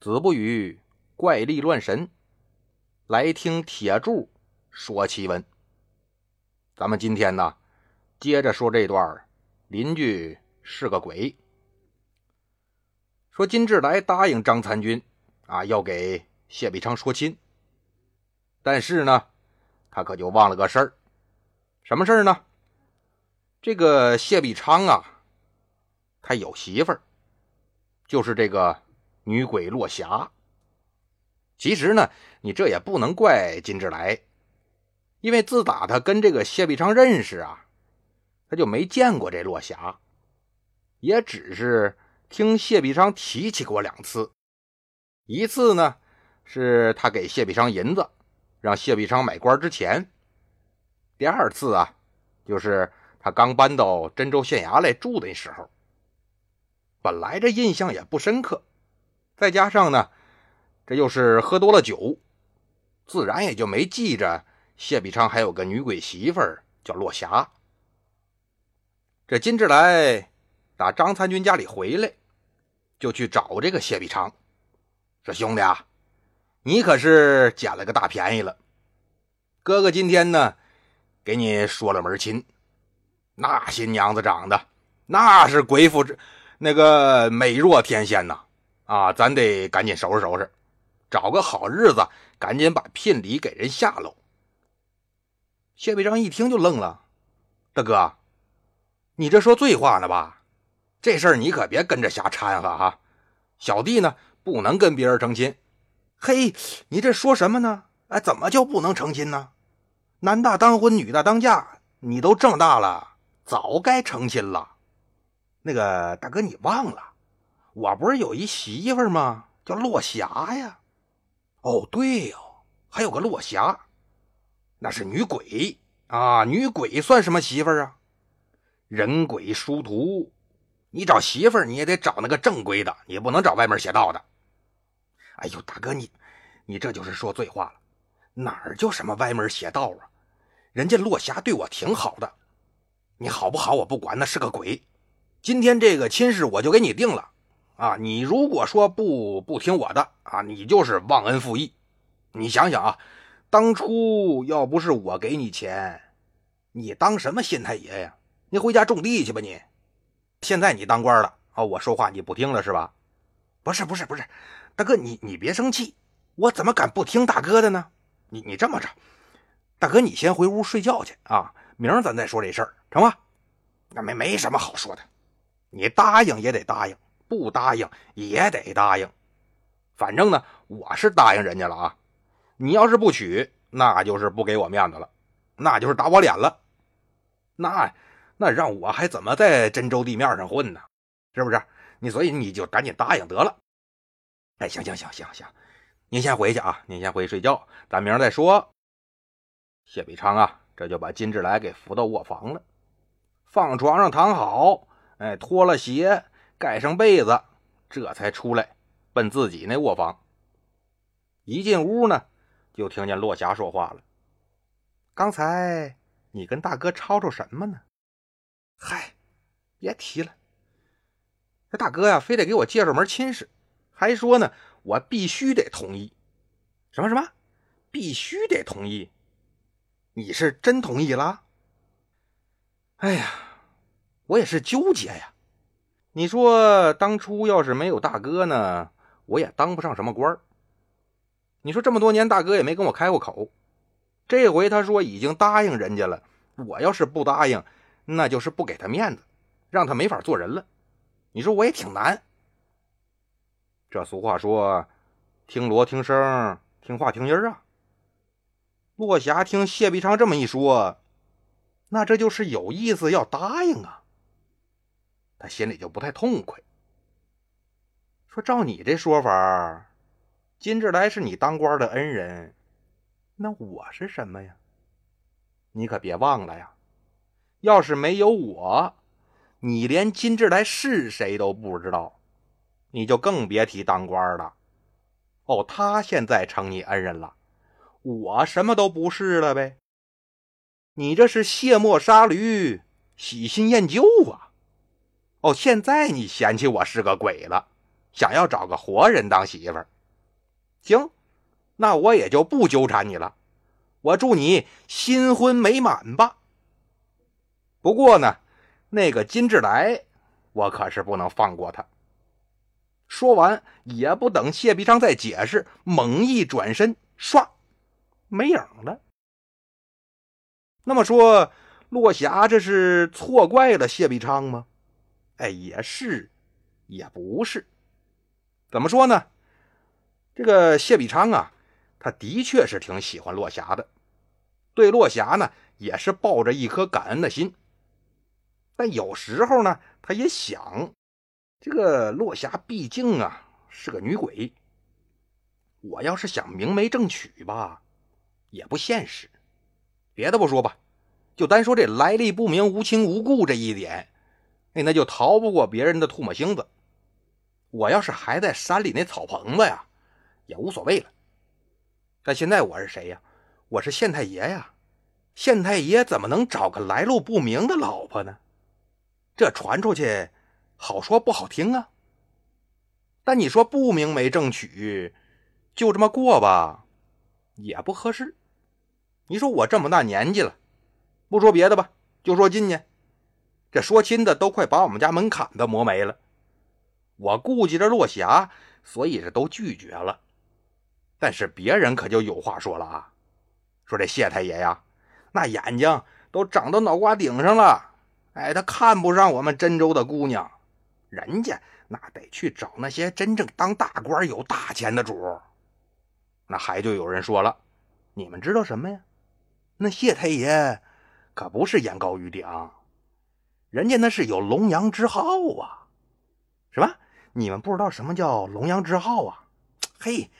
子不语怪力乱神，来听铁柱说奇闻。咱们今天呢，接着说这段邻居是个鬼。说金志来答应张参军啊，要给谢必昌说亲。但是呢，他可就忘了个事儿，什么事儿呢？这个谢必昌啊，他有媳妇儿，就是这个。女鬼落霞。其实呢，你这也不能怪金志来，因为自打他跟这个谢必昌认识啊，他就没见过这落霞，也只是听谢必昌提起过两次。一次呢，是他给谢必昌银子，让谢必昌买官之前；第二次啊，就是他刚搬到真州县衙来住的时候。本来这印象也不深刻。再加上呢，这又是喝多了酒，自然也就没记着谢必昌还有个女鬼媳妇儿叫落霞。这金志来打张参军家里回来，就去找这个谢必昌，说：“兄弟啊，你可是捡了个大便宜了。哥哥今天呢，给你说了门亲，那新娘子长得那是鬼妇之那个美若天仙呐。”啊，咱得赶紧收拾收拾，找个好日子，赶紧把聘礼给人下喽。谢必章一听就愣了：“大哥，你这说醉话呢吧？这事儿你可别跟着瞎掺和哈。小弟呢，不能跟别人成亲。嘿，你这说什么呢？哎，怎么就不能成亲呢？男大当婚，女大当嫁，你都这么大了，早该成亲了。那个大哥，你忘了？”我不是有一媳妇吗？叫落霞呀。哦，对哦，还有个落霞，那是女鬼啊。女鬼算什么媳妇啊？人鬼殊途，你找媳妇你也得找那个正规的，你不能找歪门邪道的。哎呦，大哥，你你这就是说醉话了。哪儿就什么歪门邪道啊？人家落霞对我挺好的，你好不好我不管，那是个鬼。今天这个亲事我就给你定了。啊，你如果说不不听我的啊，你就是忘恩负义。你想想啊，当初要不是我给你钱，你当什么县太爷呀？你回家种地去吧你。现在你当官了啊，我说话你不听了是吧？不是不是不是，大哥你你别生气，我怎么敢不听大哥的呢？你你这么着，大哥你先回屋睡觉去啊，明儿咱再说这事儿，成吗？那没没什么好说的，你答应也得答应。不答应也得答应，反正呢，我是答应人家了啊。你要是不娶，那就是不给我面子了，那就是打我脸了。那那让我还怎么在真州地面上混呢？是不是？你所以你就赶紧答应得了。哎，行行行行行，您先回去啊，您先回去睡觉，咱明儿再说。谢必昌啊，这就把金志来给扶到卧房了，放床上躺好，哎，脱了鞋。盖上被子，这才出来，奔自己那卧房。一进屋呢，就听见落霞说话了：“刚才你跟大哥吵吵什么呢？”“嗨，别提了。这大哥呀，非得给我介绍门亲事，还说呢，我必须得同意。什么什么？必须得同意？你是真同意了？哎呀，我也是纠结呀。”你说当初要是没有大哥呢，我也当不上什么官你说这么多年大哥也没跟我开过口，这回他说已经答应人家了，我要是不答应，那就是不给他面子，让他没法做人了。你说我也挺难。这俗话说，听锣听声，听话听音啊。落霞听谢必昌这么一说，那这就是有意思要答应啊。他心里就不太痛快，说：“照你这说法，金志来是你当官的恩人，那我是什么呀？你可别忘了呀！要是没有我，你连金志来是谁都不知道，你就更别提当官了。哦，他现在成你恩人了，我什么都不是了呗。你这是卸磨杀驴，喜新厌旧啊！”哦，现在你嫌弃我是个鬼了，想要找个活人当媳妇儿。行，那我也就不纠缠你了。我祝你新婚美满吧。不过呢，那个金志来，我可是不能放过他。说完，也不等谢必昌再解释，猛一转身，唰，没影了。那么说，落霞这是错怪了谢必昌吗？哎，也是，也不是。怎么说呢？这个谢必昌啊，他的确是挺喜欢落霞的，对落霞呢，也是抱着一颗感恩的心。但有时候呢，他也想，这个落霞毕竟啊是个女鬼，我要是想明媒正娶吧，也不现实。别的不说吧，就单说这来历不明、无亲无故这一点，哎，那就逃不过别人的唾沫星子。我要是还在山里那草棚子呀，也无所谓了。但现在我是谁呀？我是县太爷呀！县太爷怎么能找个来路不明的老婆呢？这传出去，好说不好听啊。但你说不明媒正娶，就这么过吧，也不合适。你说我这么大年纪了，不说别的吧，就说今年，这说亲的都快把我们家门槛子磨没了。我顾及着落霞，所以这都拒绝了。但是别人可就有话说了啊，说这谢太爷呀，那眼睛都长到脑瓜顶上了。哎，他看不上我们真州的姑娘，人家那得去找那些真正当大官、有大钱的主。那还就有人说了，你们知道什么呀？那谢太爷可不是眼高于顶，人家那是有龙阳之好啊。什么？你们不知道什么叫龙阳之好啊？嘿，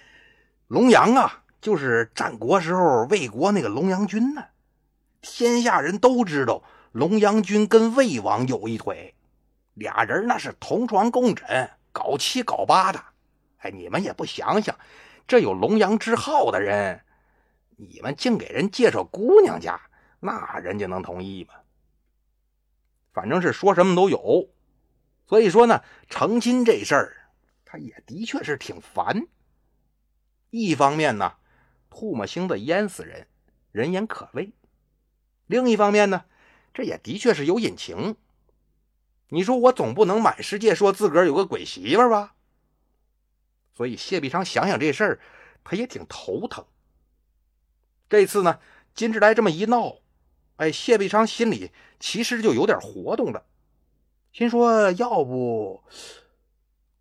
龙阳啊，就是战国时候魏国那个龙阳君呢，天下人都知道。龙阳君跟魏王有一腿，俩人那是同床共枕，搞七搞八的。哎，你们也不想想，这有龙阳之好的人，你们净给人介绍姑娘家，那人家能同意吗？反正是说什么都有。所以说呢，成亲这事儿，他也的确是挺烦。一方面呢，唾沫星子淹死人，人言可畏；另一方面呢。这也的确是有隐情。你说我总不能满世界说自个儿有个鬼媳妇吧？所以谢必昌想想这事儿，他也挺头疼。这次呢，金志来这么一闹，哎，谢必昌心里其实就有点活动了，心说要不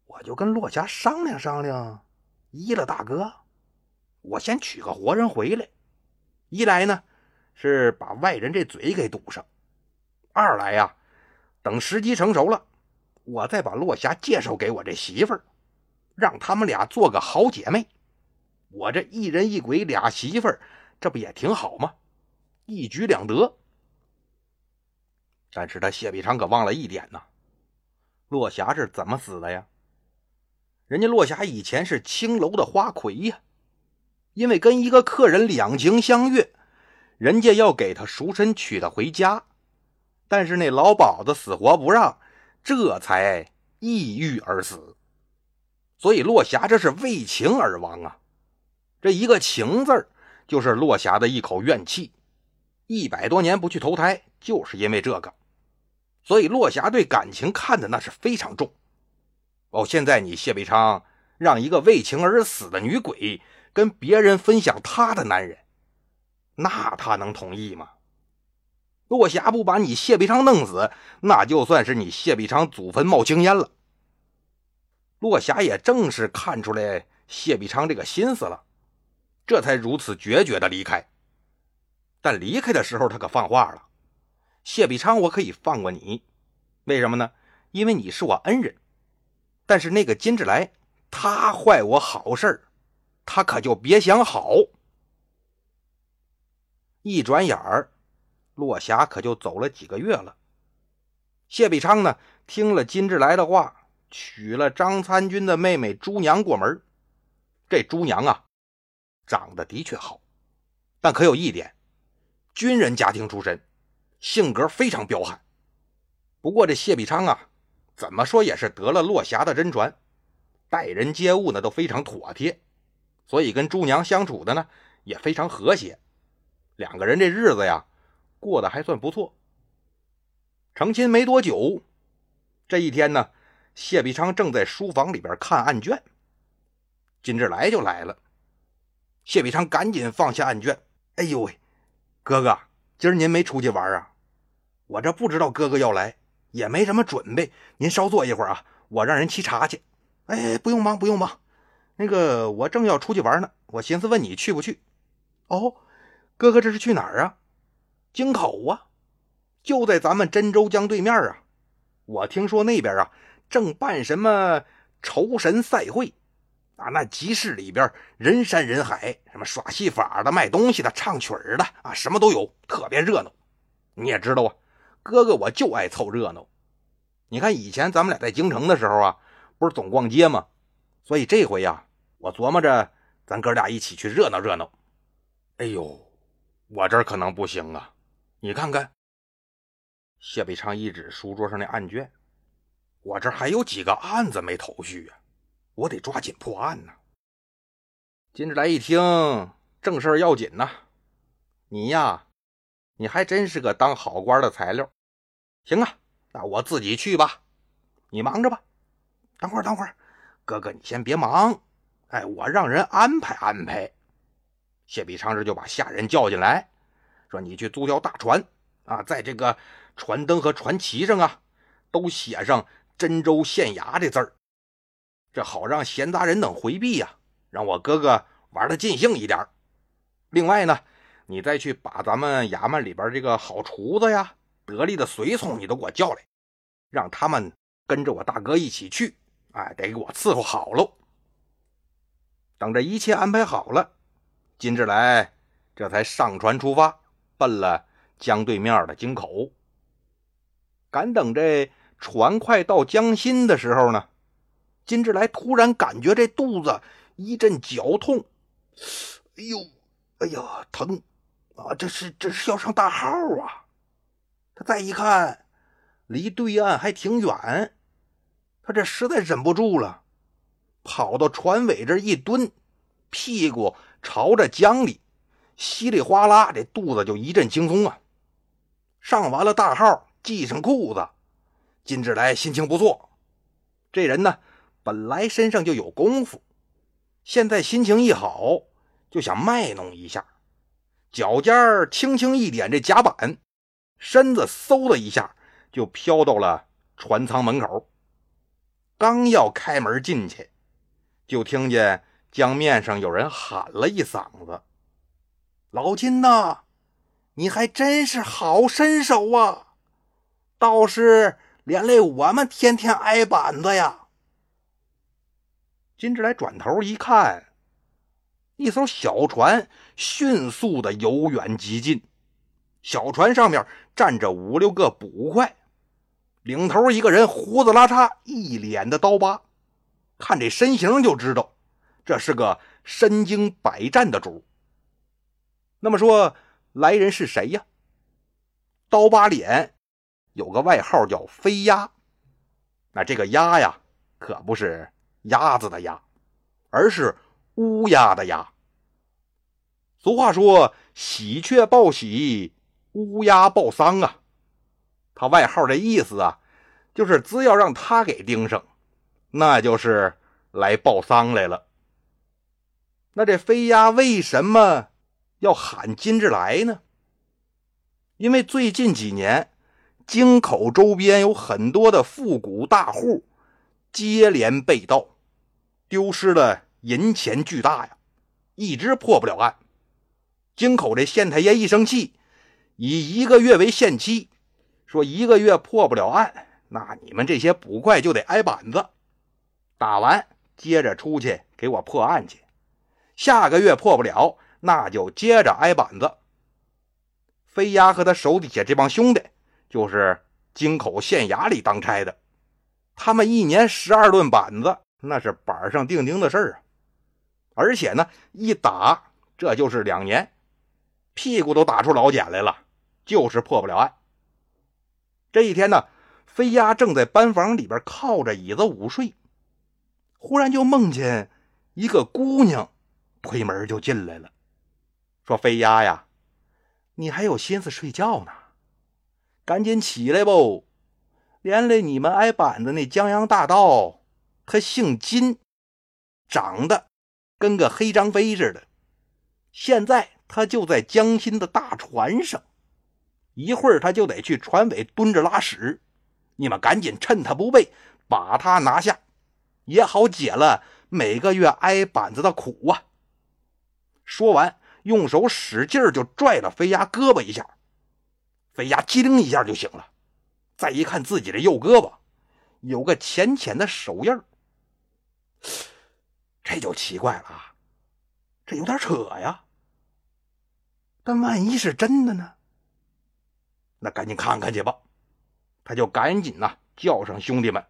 我就跟落霞商量商量，依了大哥，我先娶个活人回来，一来呢是把外人这嘴给堵上。二来呀，等时机成熟了，我再把落霞介绍给我这媳妇儿，让他们俩做个好姐妹。我这一人一鬼俩媳妇儿，这不也挺好吗？一举两得。但是他谢必昌可忘了一点呢，落霞是怎么死的呀？人家落霞以前是青楼的花魁呀，因为跟一个客人两情相悦，人家要给他赎身娶她回家。但是那老鸨子死活不让，这才抑郁而死。所以落霞这是为情而亡啊！这一个情字就是落霞的一口怨气。一百多年不去投胎，就是因为这个。所以落霞对感情看的那是非常重。哦，现在你谢必昌让一个为情而死的女鬼跟别人分享她的男人，那她能同意吗？落霞不把你谢必昌弄死，那就算是你谢必昌祖坟冒青烟了。落霞也正是看出来谢必昌这个心思了，这才如此决绝的离开。但离开的时候，他可放话了：“谢必昌，我可以放过你，为什么呢？因为你是我恩人。但是那个金志来，他坏我好事他可就别想好。”一转眼儿。落霞可就走了几个月了。谢必昌呢，听了金志来的话，娶了张参军的妹妹朱娘过门。这朱娘啊，长得的确好，但可有一点，军人家庭出身，性格非常彪悍。不过这谢必昌啊，怎么说也是得了落霞的真传，待人接物呢都非常妥帖，所以跟朱娘相处的呢也非常和谐。两个人这日子呀过得还算不错。成亲没多久，这一天呢，谢必昌正在书房里边看案卷，金志来就来了。谢必昌赶紧放下案卷，哎呦喂，哥哥，今儿您没出去玩啊？我这不知道哥哥要来，也没什么准备，您稍坐一会儿啊，我让人沏茶去。哎，不用忙，不用忙，那个我正要出去玩呢，我寻思问你去不去？哦，哥哥这是去哪儿啊？京口啊。就在咱们真州江对面啊！我听说那边啊正办什么酬神赛会啊，那集市里边人山人海，什么耍戏法的、卖东西的、唱曲儿的啊，什么都有，特别热闹。你也知道啊，哥哥我就爱凑热闹。你看以前咱们俩在京城的时候啊，不是总逛街吗？所以这回呀，我琢磨着咱哥俩一起去热闹热闹。哎呦，我这可能不行啊！你看看。谢北昌一指书桌上的案卷：“我这还有几个案子没头绪呀，我得抓紧破案呢。”金志来一听，正事要紧呐，你呀，你还真是个当好官的材料。行啊，那我自己去吧，你忙着吧。等会儿，等会儿，哥哥你先别忙，哎，我让人安排安排。谢必昌这就把下人叫进来，说：“你去租条大船啊，在这个。”船灯和船旗上啊，都写上真州县衙的字儿，这好让闲杂人等回避呀，让我哥哥玩的尽兴一点。另外呢，你再去把咱们衙门里边这个好厨子呀、得力的随从，你都给我叫来，让他们跟着我大哥一起去，哎，得给我伺候好喽。等这一切安排好了，金志来这才上船出发，奔了江对面的京口。赶等这船快到江心的时候呢，金志来突然感觉这肚子一阵绞痛，哎呦，哎呀，疼啊！这是这是要上大号啊！他再一看，离对岸还挺远，他这实在忍不住了，跑到船尾这一蹲，屁股朝着江里，稀里哗啦，这肚子就一阵轻松啊！上完了大号。系上裤子，金志来心情不错。这人呢，本来身上就有功夫，现在心情一好，就想卖弄一下。脚尖轻轻一点这甲板，身子嗖的一下就飘到了船舱门口。刚要开门进去，就听见江面上有人喊了一嗓子：“老金呐，你还真是好身手啊！”倒是连累我们天天挨板子呀！金志来转头一看，一艘小船迅速的由远及近，小船上面站着五六个捕快，领头一个人胡子拉碴，一脸的刀疤，看这身形就知道这是个身经百战的主。那么说来人是谁呀？刀疤脸。有个外号叫飞鸭，那这个鸭呀，可不是鸭子的鸭，而是乌鸦的鸦。俗话说“喜鹊报喜，乌鸦报丧”啊，他外号的意思啊，就是只要让他给盯上，那就是来报丧来了。那这飞鸭为什么要喊金志来呢？因为最近几年。京口周边有很多的富贾大户，接连被盗，丢失的银钱巨大呀，一直破不了案。京口这县太爷一生气，以一个月为限期，说一个月破不了案，那你们这些捕快就得挨板子。打完接着出去给我破案去。下个月破不了，那就接着挨板子。飞鸭和他手底下这帮兄弟。就是京口县衙里当差的，他们一年十二顿板子，那是板上钉钉的事儿啊。而且呢，一打这就是两年，屁股都打出老茧来了，就是破不了案。这一天呢，飞鸭正在班房里边靠着椅子午睡，忽然就梦见一个姑娘推门就进来了，说：“飞鸭呀，你还有心思睡觉呢？赶紧起来不！连累你们挨板子那江洋大盗，他姓金，长得跟个黑张飞似的。现在他就在江心的大船上，一会儿他就得去船尾蹲着拉屎。你们赶紧趁他不备，把他拿下。”也好解了每个月挨板子的苦啊！说完，用手使劲就拽了飞鸭胳膊一下，飞鸭机灵一下就醒了。再一看自己的右胳膊，有个浅浅的手印这就奇怪了啊！这有点扯呀。但万一是真的呢？那赶紧看看去吧。他就赶紧呐叫上兄弟们，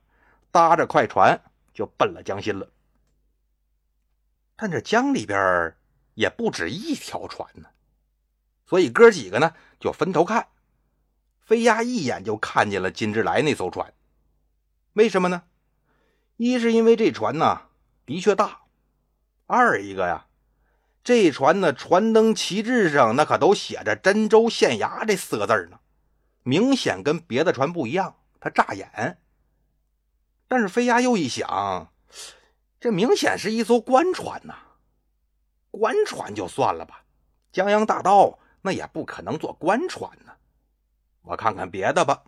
搭着快船。就奔了江心了，但这江里边也不止一条船呢，所以哥几个呢就分头看。飞鸭一眼就看见了金志来那艘船，为什么呢？一是因为这船呢的确大，二一个呀，这船的船灯旗帜上那可都写着“真州县衙”这四个字呢，明显跟别的船不一样，它扎眼。但是飞鸭又一想，这明显是一艘官船呐，官船就算了吧，江洋大盗那也不可能坐官船呢。我看看别的吧。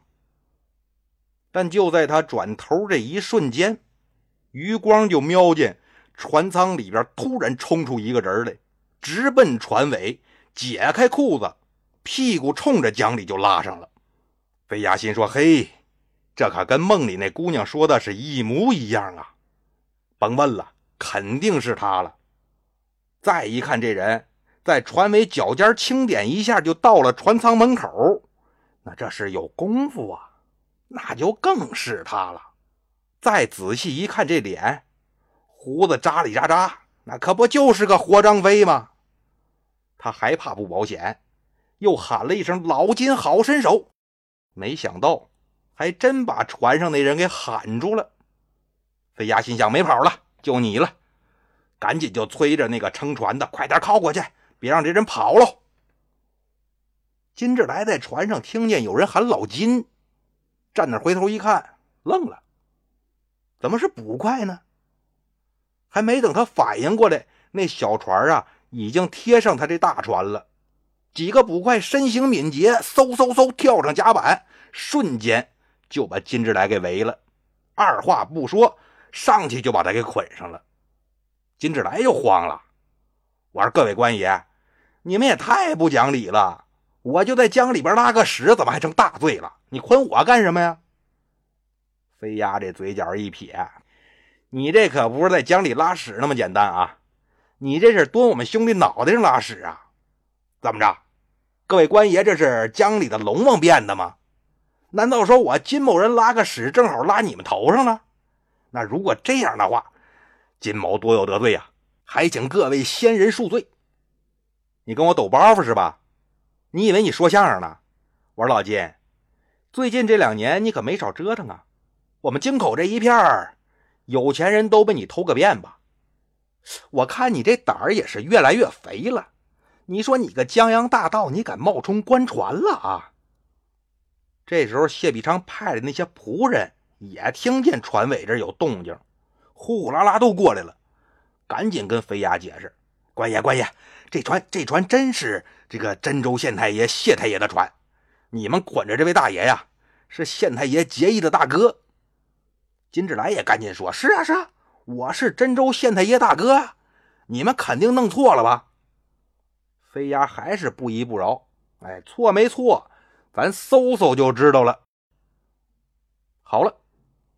但就在他转头这一瞬间，余光就瞄见船舱里边突然冲出一个人来，直奔船尾，解开裤子，屁股冲着江里就拉上了。飞鸭心说：“嘿。”这可跟梦里那姑娘说的是一模一样啊！甭问了，肯定是他了。再一看，这人在船尾脚尖轻点一下，就到了船舱门口。那这是有功夫啊，那就更是他了。再仔细一看，这脸胡子扎里扎扎，那可不就是个活张飞吗？他还怕不保险，又喊了一声：“老金，好身手！”没想到。还真把船上那人给喊住了。飞鸭心想：没跑了，就你了，赶紧就催着那个撑船的，快点靠过去，别让这人跑喽。金志来在船上听见有人喊老金，站那回头一看，愣了，怎么是捕快呢？还没等他反应过来，那小船啊已经贴上他这大船了。几个捕快身形敏捷，嗖嗖嗖跳上甲板，瞬间。就把金志来给围了，二话不说，上去就把他给捆上了。金志来又慌了，我说：“各位官爷，你们也太不讲理了！我就在江里边拉个屎，怎么还成大罪了？你捆我干什么呀？”飞鸭这嘴角一撇：“你这可不是在江里拉屎那么简单啊！你这是蹲我们兄弟脑袋上拉屎啊！怎么着？各位官爷，这是江里的龙王变的吗？”难道说我金某人拉个屎正好拉你们头上了？那如果这样的话，金某多有得罪呀，还请各位仙人恕罪。你跟我抖包袱是吧？你以为你说相声呢？我说老金，最近这两年你可没少折腾啊。我们京口这一片有钱人都被你偷个遍吧？我看你这胆儿也是越来越肥了。你说你个江洋大盗，你敢冒充官船了啊？这时候，谢必昌派的那些仆人也听见船尾这有动静，呼呼啦啦都过来了，赶紧跟飞鸭解释：“官爷，官爷，这船这船真是这个真州县太爷谢太爷的船，你们捆着这位大爷呀，是县太爷结义的大哥。”金志来也赶紧说：“是啊，是啊，我是真州县太爷大哥，你们肯定弄错了吧？”飞鸦还是不依不饶：“哎，错没错？”咱搜搜就知道了。好了，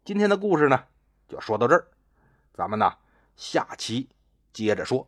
今天的故事呢，就说到这儿，咱们呢下期接着说。